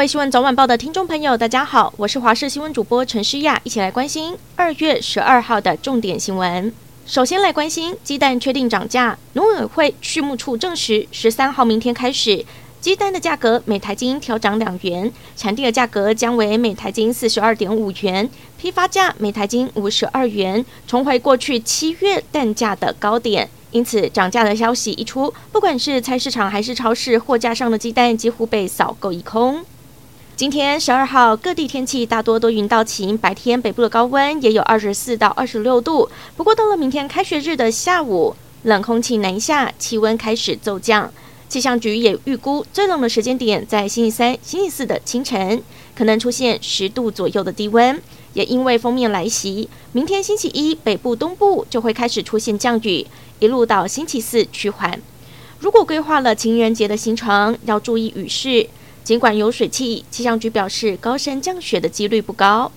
各位新闻早晚报的听众朋友，大家好，我是华视新闻主播陈诗雅，一起来关心二月十二号的重点新闻。首先来关心鸡蛋确定涨价，农委会畜牧处证实，十三号明天开始，鸡蛋的价格每台斤调涨两元，产地的价格将为每台斤四十二点五元，批发价每台斤五十二元，重回过去七月蛋价的高点。因此，涨价的消息一出，不管是菜市场还是超市，货架上的鸡蛋几乎被扫购一空。今天十二号，各地天气大多多云到晴，白天北部的高温也有二十四到二十六度。不过，到了明天开学日的下午，冷空气南下，气温开始骤降。气象局也预估，最冷的时间点在星期三、星期四的清晨，可能出现十度左右的低温。也因为锋面来袭，明天星期一北部、东部就会开始出现降雨，一路到星期四趋缓。如果规划了情人节的行程，要注意雨势。尽管有水汽，气象局表示高山降雪的几率不高。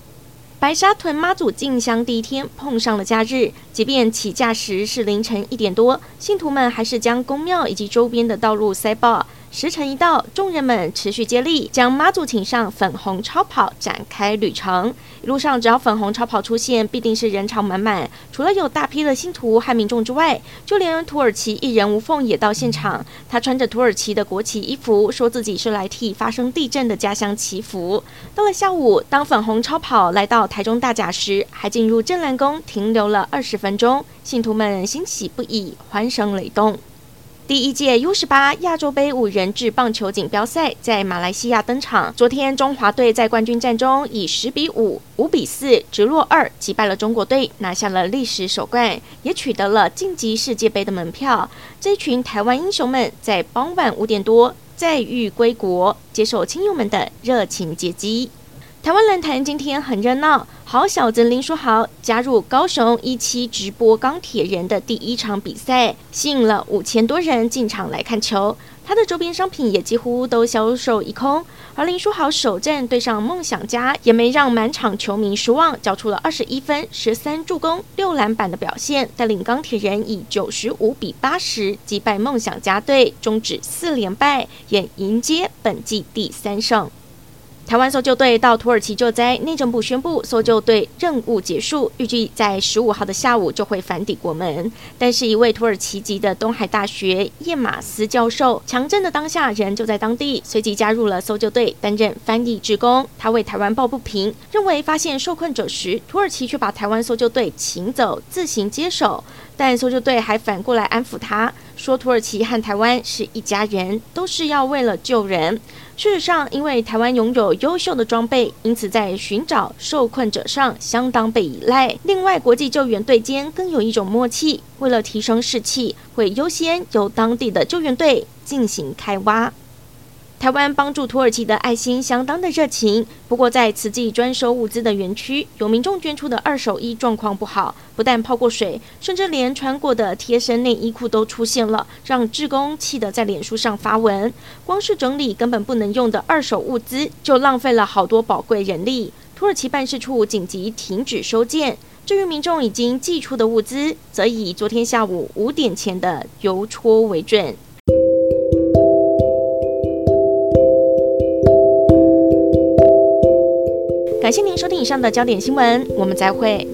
白沙屯妈祖进香第一天碰上了假日，即便起驾时是凌晨一点多，信徒们还是将宫庙以及周边的道路塞爆。时辰一到，众人们持续接力，将妈祖请上粉红超跑，展开旅程。一路上，只要粉红超跑出现，必定是人潮满满。除了有大批的信徒和民众之外，就连土耳其艺人吴凤也到现场。他穿着土耳其的国旗衣服，说自己是来替发生地震的家乡祈福。到了下午，当粉红超跑来到台中大甲时，还进入镇澜宫停留了二十分钟，信徒们欣喜不已，欢声雷动。第一届 U 十八亚洲杯五人制棒球锦标赛在马来西亚登场。昨天，中华队在冠军战中以十比五、五比四直落二击败了中国队，拿下了历史首冠，也取得了晋级世界杯的门票。这群台湾英雄们在傍晚五点多载誉归国，接受亲友们的热情接机。台湾论坛今天很热闹，好小子林书豪加入高雄一期直播钢铁人的第一场比赛，吸引了五千多人进场来看球。他的周边商品也几乎都销售一空。而林书豪首战对上梦想家，也没让满场球迷失望，交出了二十一分、十三助攻、六篮板的表现，带领钢铁人以九十五比八十击败梦想家队，终止四连败，也迎接本季第三胜。台湾搜救队到土耳其救灾，内政部宣布搜救队任务结束，预计在十五号的下午就会返抵国门。但是，一位土耳其籍的东海大学叶马斯教授，强震的当下人就在当地，随即加入了搜救队担任翻译志工。他为台湾抱不平，认为发现受困者时，土耳其却把台湾搜救队请走，自行接手。但搜救队还反过来安抚他，说土耳其和台湾是一家人，都是要为了救人。事实上，因为台湾拥有优秀的装备，因此在寻找受困者上相当被依赖。另外，国际救援队间更有一种默契，为了提升士气，会优先由当地的救援队进行开挖。台湾帮助土耳其的爱心相当的热情，不过在慈济专收物资的园区，有民众捐出的二手衣状况不好，不但泡过水，甚至连穿过的贴身内衣裤都出现了，让志工气得在脸书上发文。光是整理根本不能用的二手物资，就浪费了好多宝贵人力。土耳其办事处紧急停止收件，至于民众已经寄出的物资，则以昨天下午五点前的邮戳为准。感谢您收听以上的焦点新闻，我们再会。